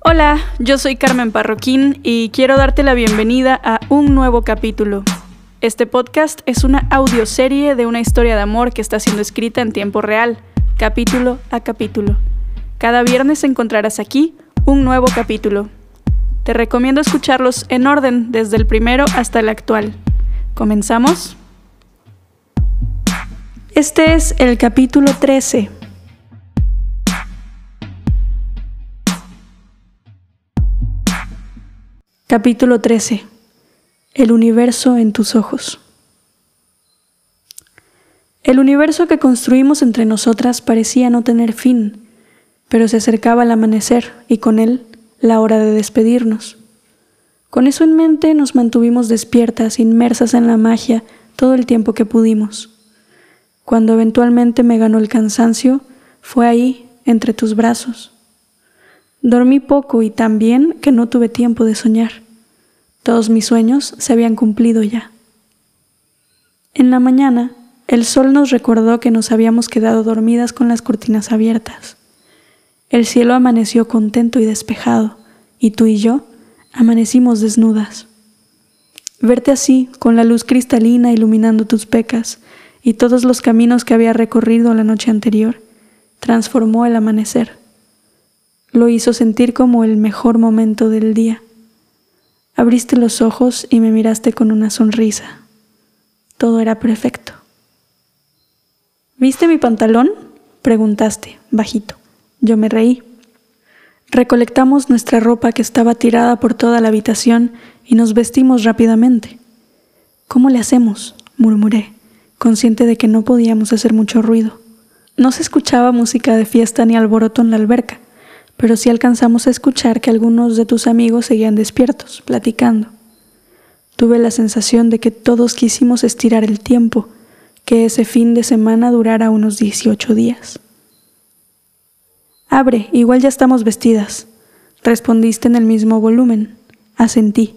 Hola, yo soy Carmen Parroquín y quiero darte la bienvenida a un nuevo capítulo. Este podcast es una audioserie de una historia de amor que está siendo escrita en tiempo real, capítulo a capítulo. Cada viernes encontrarás aquí un nuevo capítulo. Te recomiendo escucharlos en orden desde el primero hasta el actual. ¿Comenzamos? Este es el capítulo 13 Capítulo 13. El universo en tus ojos. El universo que construimos entre nosotras parecía no tener fin, pero se acercaba el amanecer y con él la hora de despedirnos. Con eso en mente nos mantuvimos despiertas, inmersas en la magia todo el tiempo que pudimos. Cuando eventualmente me ganó el cansancio, fue ahí, entre tus brazos. Dormí poco y tan bien que no tuve tiempo de soñar. Todos mis sueños se habían cumplido ya. En la mañana, el sol nos recordó que nos habíamos quedado dormidas con las cortinas abiertas. El cielo amaneció contento y despejado, y tú y yo amanecimos desnudas. Verte así, con la luz cristalina iluminando tus pecas y todos los caminos que había recorrido la noche anterior, transformó el amanecer lo hizo sentir como el mejor momento del día. Abriste los ojos y me miraste con una sonrisa. Todo era perfecto. ¿Viste mi pantalón? preguntaste, bajito. Yo me reí. Recolectamos nuestra ropa que estaba tirada por toda la habitación y nos vestimos rápidamente. ¿Cómo le hacemos? murmuré, consciente de que no podíamos hacer mucho ruido. No se escuchaba música de fiesta ni alboroto en la alberca pero sí alcanzamos a escuchar que algunos de tus amigos seguían despiertos, platicando. Tuve la sensación de que todos quisimos estirar el tiempo, que ese fin de semana durara unos 18 días. Abre, igual ya estamos vestidas, respondiste en el mismo volumen. Asentí.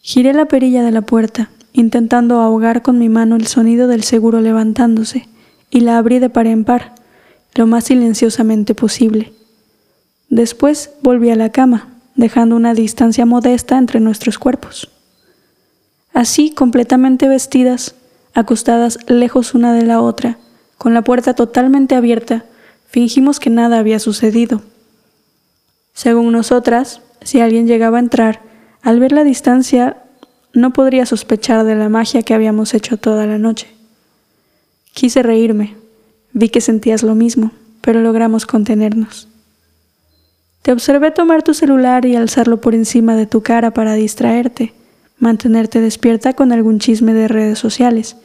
Giré la perilla de la puerta, intentando ahogar con mi mano el sonido del seguro levantándose, y la abrí de par en par, lo más silenciosamente posible. Después volví a la cama, dejando una distancia modesta entre nuestros cuerpos. Así, completamente vestidas, acostadas lejos una de la otra, con la puerta totalmente abierta, fingimos que nada había sucedido. Según nosotras, si alguien llegaba a entrar, al ver la distancia, no podría sospechar de la magia que habíamos hecho toda la noche. Quise reírme, vi que sentías lo mismo, pero logramos contenernos. Te observé tomar tu celular y alzarlo por encima de tu cara para distraerte, mantenerte despierta con algún chisme de redes sociales.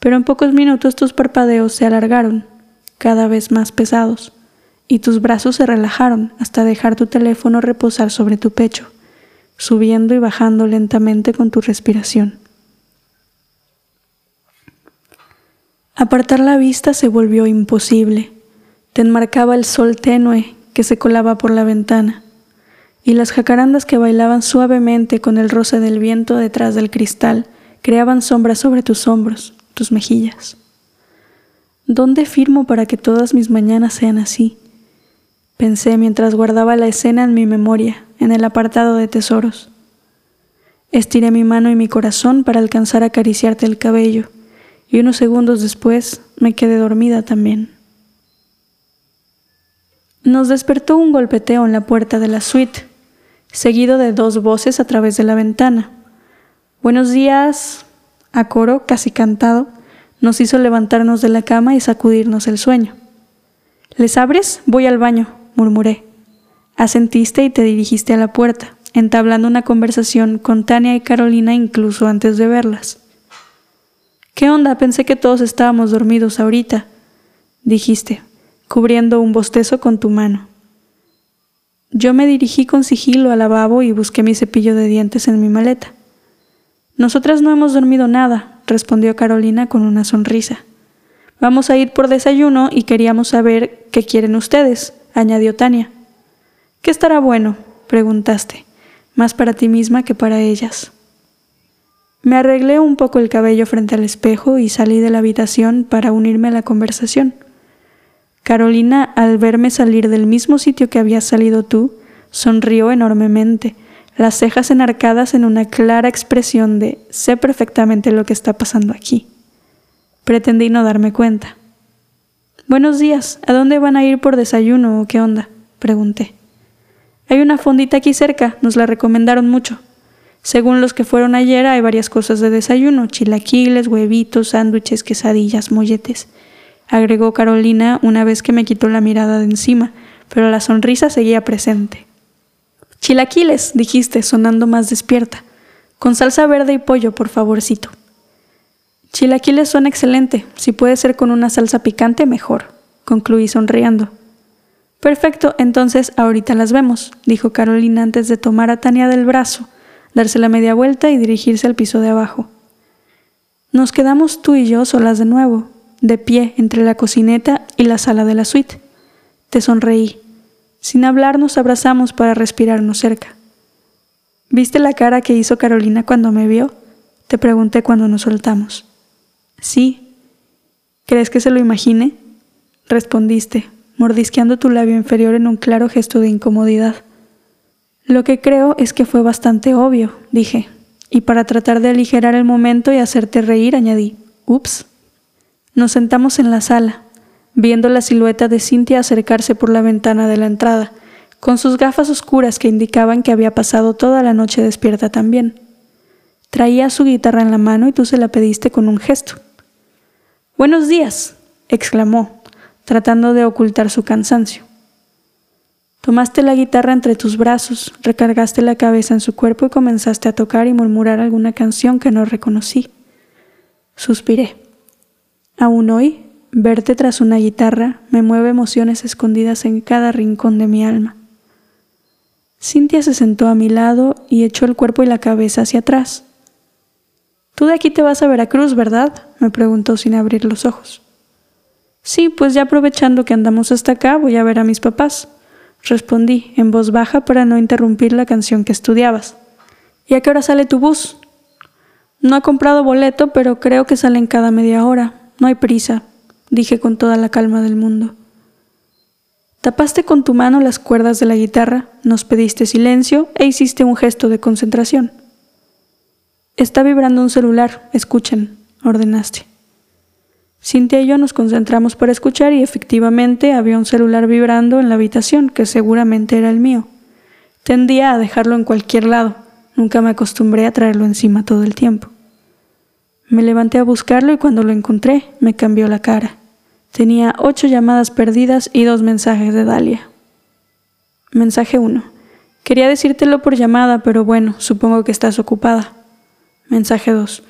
Pero en pocos minutos tus parpadeos se alargaron, cada vez más pesados, y tus brazos se relajaron hasta dejar tu teléfono reposar sobre tu pecho, subiendo y bajando lentamente con tu respiración. Apartar la vista se volvió imposible. Te enmarcaba el sol tenue que se colaba por la ventana, y las jacarandas que bailaban suavemente con el roce del viento detrás del cristal creaban sombras sobre tus hombros, tus mejillas. ¿Dónde firmo para que todas mis mañanas sean así? Pensé mientras guardaba la escena en mi memoria, en el apartado de tesoros. Estiré mi mano y mi corazón para alcanzar a acariciarte el cabello, y unos segundos después me quedé dormida también. Nos despertó un golpeteo en la puerta de la suite, seguido de dos voces a través de la ventana. Buenos días, a coro, casi cantado, nos hizo levantarnos de la cama y sacudirnos el sueño. ¿Les abres? Voy al baño, murmuré. Asentiste y te dirigiste a la puerta, entablando una conversación con Tania y Carolina incluso antes de verlas. ¿Qué onda? Pensé que todos estábamos dormidos ahorita, dijiste, cubriendo un bostezo con tu mano. Yo me dirigí con sigilo al lavabo y busqué mi cepillo de dientes en mi maleta. Nosotras no hemos dormido nada, respondió Carolina con una sonrisa. Vamos a ir por desayuno y queríamos saber qué quieren ustedes, añadió Tania. ¿Qué estará bueno? preguntaste, más para ti misma que para ellas. Me arreglé un poco el cabello frente al espejo y salí de la habitación para unirme a la conversación. Carolina, al verme salir del mismo sitio que habías salido tú, Sonrió enormemente, las cejas enarcadas en una clara expresión de sé perfectamente lo que está pasando aquí. Pretendí no darme cuenta. Buenos días, ¿a dónde van a ir por desayuno o qué onda? pregunté. Hay una fondita aquí cerca, nos la recomendaron mucho. Según los que fueron ayer, hay varias cosas de desayuno, chilaquiles, huevitos, sándwiches, quesadillas, molletes, agregó Carolina una vez que me quitó la mirada de encima, pero la sonrisa seguía presente. Chilaquiles, dijiste, sonando más despierta. Con salsa verde y pollo, por favorcito. Chilaquiles son excelente. Si puede ser con una salsa picante, mejor, concluí sonriendo. Perfecto, entonces ahorita las vemos, dijo Carolina antes de tomar a Tania del brazo, darse la media vuelta y dirigirse al piso de abajo. Nos quedamos tú y yo solas de nuevo, de pie entre la cocineta y la sala de la suite. Te sonreí. Sin hablar nos abrazamos para respirarnos cerca. ¿Viste la cara que hizo Carolina cuando me vio? Te pregunté cuando nos soltamos. Sí. ¿Crees que se lo imagine? Respondiste, mordisqueando tu labio inferior en un claro gesto de incomodidad. Lo que creo es que fue bastante obvio, dije, y para tratar de aligerar el momento y hacerte reír añadí, ups. Nos sentamos en la sala, viendo la silueta de Cintia acercarse por la ventana de la entrada, con sus gafas oscuras que indicaban que había pasado toda la noche despierta también. Traía su guitarra en la mano y tú se la pediste con un gesto. Buenos días, exclamó, tratando de ocultar su cansancio. Tomaste la guitarra entre tus brazos, recargaste la cabeza en su cuerpo y comenzaste a tocar y murmurar alguna canción que no reconocí. Suspiré. Aún hoy Verte tras una guitarra me mueve emociones escondidas en cada rincón de mi alma. Cintia se sentó a mi lado y echó el cuerpo y la cabeza hacia atrás. Tú de aquí te vas a Veracruz, ¿verdad? me preguntó sin abrir los ojos. Sí, pues ya aprovechando que andamos hasta acá, voy a ver a mis papás, respondí en voz baja para no interrumpir la canción que estudiabas. ¿Y a qué hora sale tu bus? No he comprado boleto, pero creo que salen cada media hora. No hay prisa, dije con toda la calma del mundo. Tapaste con tu mano las cuerdas de la guitarra, nos pediste silencio e hiciste un gesto de concentración. Está vibrando un celular, escuchen, ordenaste. Cintia y yo nos concentramos para escuchar y efectivamente había un celular vibrando en la habitación, que seguramente era el mío. Tendía a dejarlo en cualquier lado, nunca me acostumbré a traerlo encima todo el tiempo. Me levanté a buscarlo y cuando lo encontré me cambió la cara. Tenía ocho llamadas perdidas y dos mensajes de Dalia. Mensaje 1. Quería decírtelo por llamada, pero bueno, supongo que estás ocupada. Mensaje 2.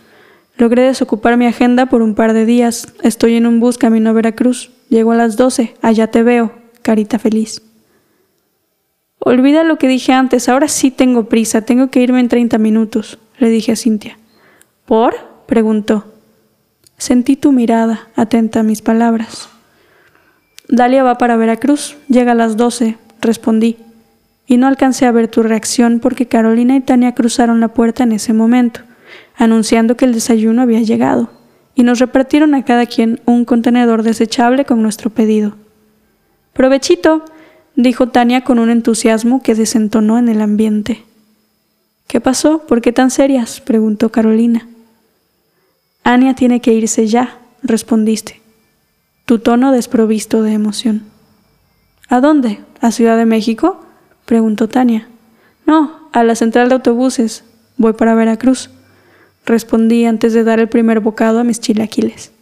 Logré desocupar mi agenda por un par de días. Estoy en un bus camino a Veracruz. Llego a las 12. Allá te veo. Carita feliz. Olvida lo que dije antes. Ahora sí tengo prisa. Tengo que irme en 30 minutos, le dije a Cintia. ¿Por? Preguntó. Sentí tu mirada, atenta a mis palabras. Dalia va para Veracruz, llega a las doce, respondí, y no alcancé a ver tu reacción porque Carolina y Tania cruzaron la puerta en ese momento, anunciando que el desayuno había llegado, y nos repartieron a cada quien un contenedor desechable con nuestro pedido. Provechito, dijo Tania con un entusiasmo que desentonó en el ambiente. ¿Qué pasó? ¿Por qué tan serias? preguntó Carolina. Ania tiene que irse ya, respondiste, tu tono desprovisto de emoción. ¿A dónde? ¿A Ciudad de México? preguntó Tania. No, a la central de autobuses. Voy para Veracruz, respondí antes de dar el primer bocado a mis chilaquiles.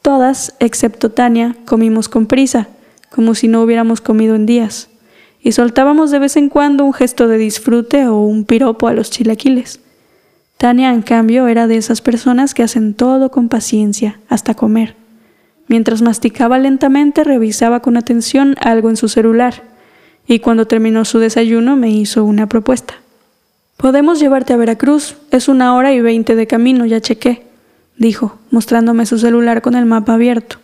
Todas, excepto Tania, comimos con prisa, como si no hubiéramos comido en días, y soltábamos de vez en cuando un gesto de disfrute o un piropo a los chilaquiles. Tania, en cambio, era de esas personas que hacen todo con paciencia, hasta comer. Mientras masticaba lentamente, revisaba con atención algo en su celular, y cuando terminó su desayuno me hizo una propuesta. Podemos llevarte a Veracruz, es una hora y veinte de camino, ya chequé, dijo, mostrándome su celular con el mapa abierto.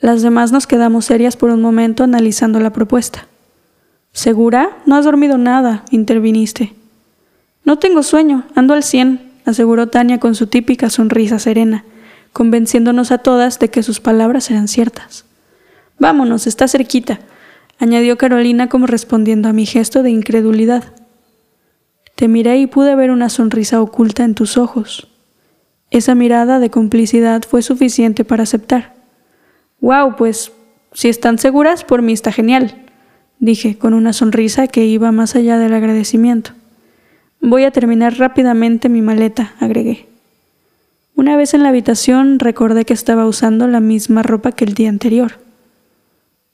Las demás nos quedamos serias por un momento analizando la propuesta. ¿Segura? No has dormido nada, interviniste. No tengo sueño, ando al cien, aseguró Tania con su típica sonrisa serena, convenciéndonos a todas de que sus palabras eran ciertas. Vámonos, está cerquita. añadió Carolina como respondiendo a mi gesto de incredulidad. Te miré y pude ver una sonrisa oculta en tus ojos. Esa mirada de complicidad fue suficiente para aceptar. Wow, pues si están seguras, por mí está genial, dije con una sonrisa que iba más allá del agradecimiento. Voy a terminar rápidamente mi maleta, agregué. Una vez en la habitación recordé que estaba usando la misma ropa que el día anterior.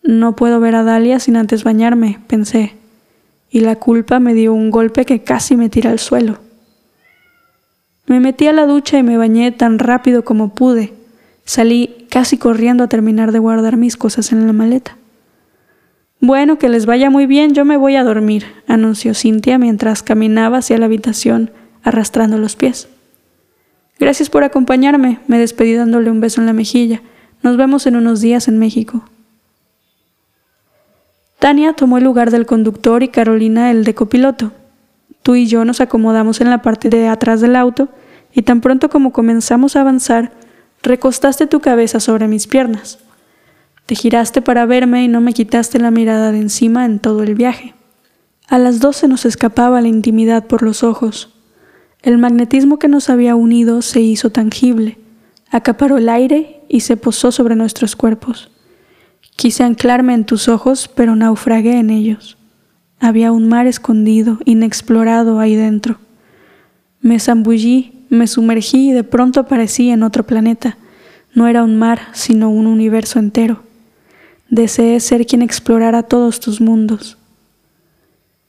No puedo ver a Dalia sin antes bañarme, pensé, y la culpa me dio un golpe que casi me tira al suelo. Me metí a la ducha y me bañé tan rápido como pude. Salí casi corriendo a terminar de guardar mis cosas en la maleta. Bueno, que les vaya muy bien, yo me voy a dormir, anunció Cintia mientras caminaba hacia la habitación arrastrando los pies. Gracias por acompañarme, me despedí dándole un beso en la mejilla. Nos vemos en unos días en México. Tania tomó el lugar del conductor y Carolina el de copiloto. Tú y yo nos acomodamos en la parte de atrás del auto y tan pronto como comenzamos a avanzar, recostaste tu cabeza sobre mis piernas. Te giraste para verme y no me quitaste la mirada de encima en todo el viaje. A las dos se nos escapaba la intimidad por los ojos. El magnetismo que nos había unido se hizo tangible, acaparó el aire y se posó sobre nuestros cuerpos. Quise anclarme en tus ojos, pero naufragué en ellos. Había un mar escondido, inexplorado ahí dentro. Me zambullí, me sumergí y de pronto aparecí en otro planeta. No era un mar, sino un universo entero. Deseé ser quien explorara todos tus mundos.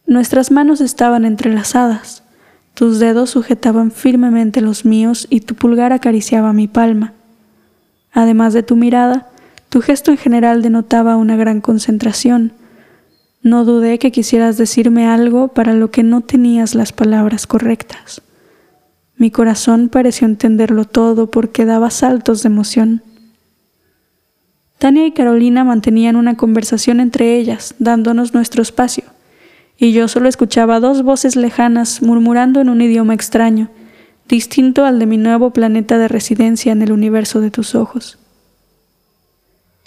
Nuestras manos estaban entrelazadas, tus dedos sujetaban firmemente los míos y tu pulgar acariciaba mi palma. Además de tu mirada, tu gesto en general denotaba una gran concentración. No dudé que quisieras decirme algo para lo que no tenías las palabras correctas. Mi corazón pareció entenderlo todo porque daba saltos de emoción. Tania y Carolina mantenían una conversación entre ellas, dándonos nuestro espacio, y yo solo escuchaba dos voces lejanas murmurando en un idioma extraño, distinto al de mi nuevo planeta de residencia en el universo de tus ojos.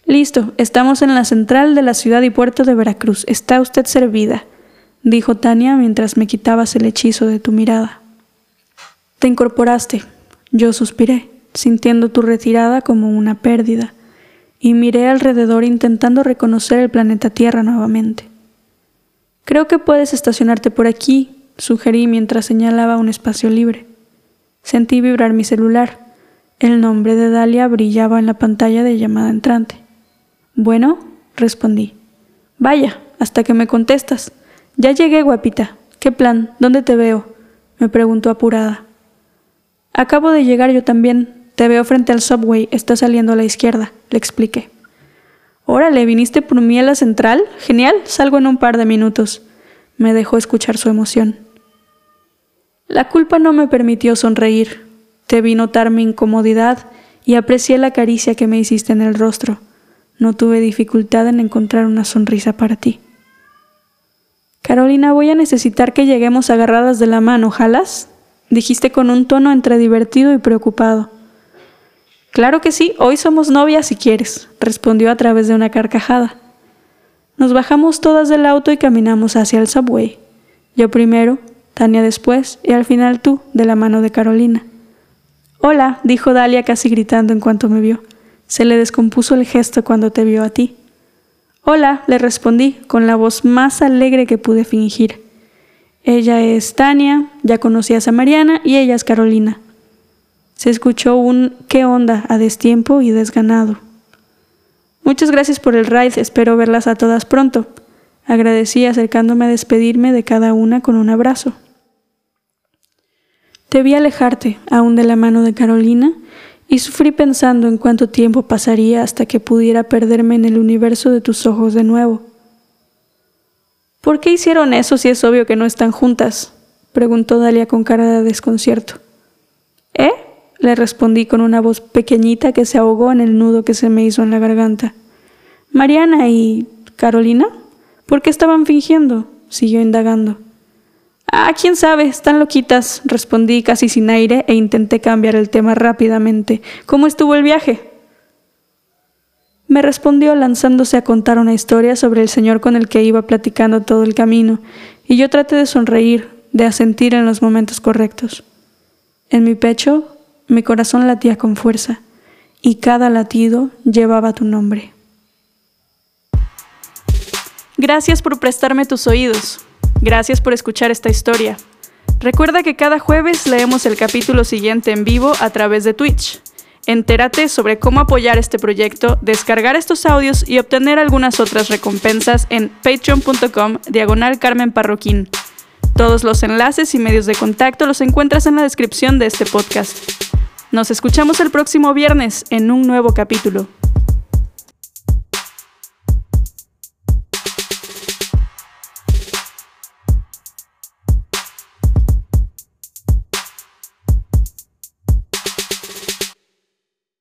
Listo, estamos en la central de la ciudad y puerto de Veracruz. Está usted servida, dijo Tania mientras me quitabas el hechizo de tu mirada. Te incorporaste. Yo suspiré, sintiendo tu retirada como una pérdida y miré alrededor intentando reconocer el planeta Tierra nuevamente. Creo que puedes estacionarte por aquí, sugerí mientras señalaba un espacio libre. Sentí vibrar mi celular. El nombre de Dalia brillaba en la pantalla de llamada entrante. Bueno, respondí. Vaya, hasta que me contestas. Ya llegué, guapita. ¿Qué plan? ¿Dónde te veo? me preguntó apurada. Acabo de llegar yo también, te veo frente al subway, está saliendo a la izquierda, le expliqué. Órale, ¿viniste por mí a la central? Genial, salgo en un par de minutos. Me dejó escuchar su emoción. La culpa no me permitió sonreír. Te vi notar mi incomodidad y aprecié la caricia que me hiciste en el rostro. No tuve dificultad en encontrar una sonrisa para ti. Carolina, voy a necesitar que lleguemos agarradas de la mano, ¿jalas? Dijiste con un tono entre divertido y preocupado. Claro que sí, hoy somos novias si quieres, respondió a través de una carcajada. Nos bajamos todas del auto y caminamos hacia el subway. Yo primero, Tania después y al final tú, de la mano de Carolina. Hola, dijo Dalia casi gritando en cuanto me vio. Se le descompuso el gesto cuando te vio a ti. Hola, le respondí con la voz más alegre que pude fingir. Ella es Tania, ya conocías a Mariana y ella es Carolina. Se escuchó un ¿qué onda? a destiempo y desganado. Muchas gracias por el ride, espero verlas a todas pronto. Agradecí acercándome a despedirme de cada una con un abrazo. Te vi alejarte, aún de la mano de Carolina, y sufrí pensando en cuánto tiempo pasaría hasta que pudiera perderme en el universo de tus ojos de nuevo. ¿Por qué hicieron eso si es obvio que no están juntas? preguntó Dalia con cara de desconcierto. ¿Eh? Le respondí con una voz pequeñita que se ahogó en el nudo que se me hizo en la garganta. Mariana y Carolina, ¿por qué estaban fingiendo? siguió indagando. Ah, quién sabe, están loquitas, respondí casi sin aire e intenté cambiar el tema rápidamente. ¿Cómo estuvo el viaje? me respondió lanzándose a contar una historia sobre el señor con el que iba platicando todo el camino, y yo traté de sonreír, de asentir en los momentos correctos. En mi pecho, mi corazón latía con fuerza, y cada latido llevaba tu nombre. Gracias por prestarme tus oídos. Gracias por escuchar esta historia. Recuerda que cada jueves leemos el capítulo siguiente en vivo a través de Twitch. Entérate sobre cómo apoyar este proyecto, descargar estos audios y obtener algunas otras recompensas en patreon.com diagonal Carmen Parroquín. Todos los enlaces y medios de contacto los encuentras en la descripción de este podcast. Nos escuchamos el próximo viernes en un nuevo capítulo.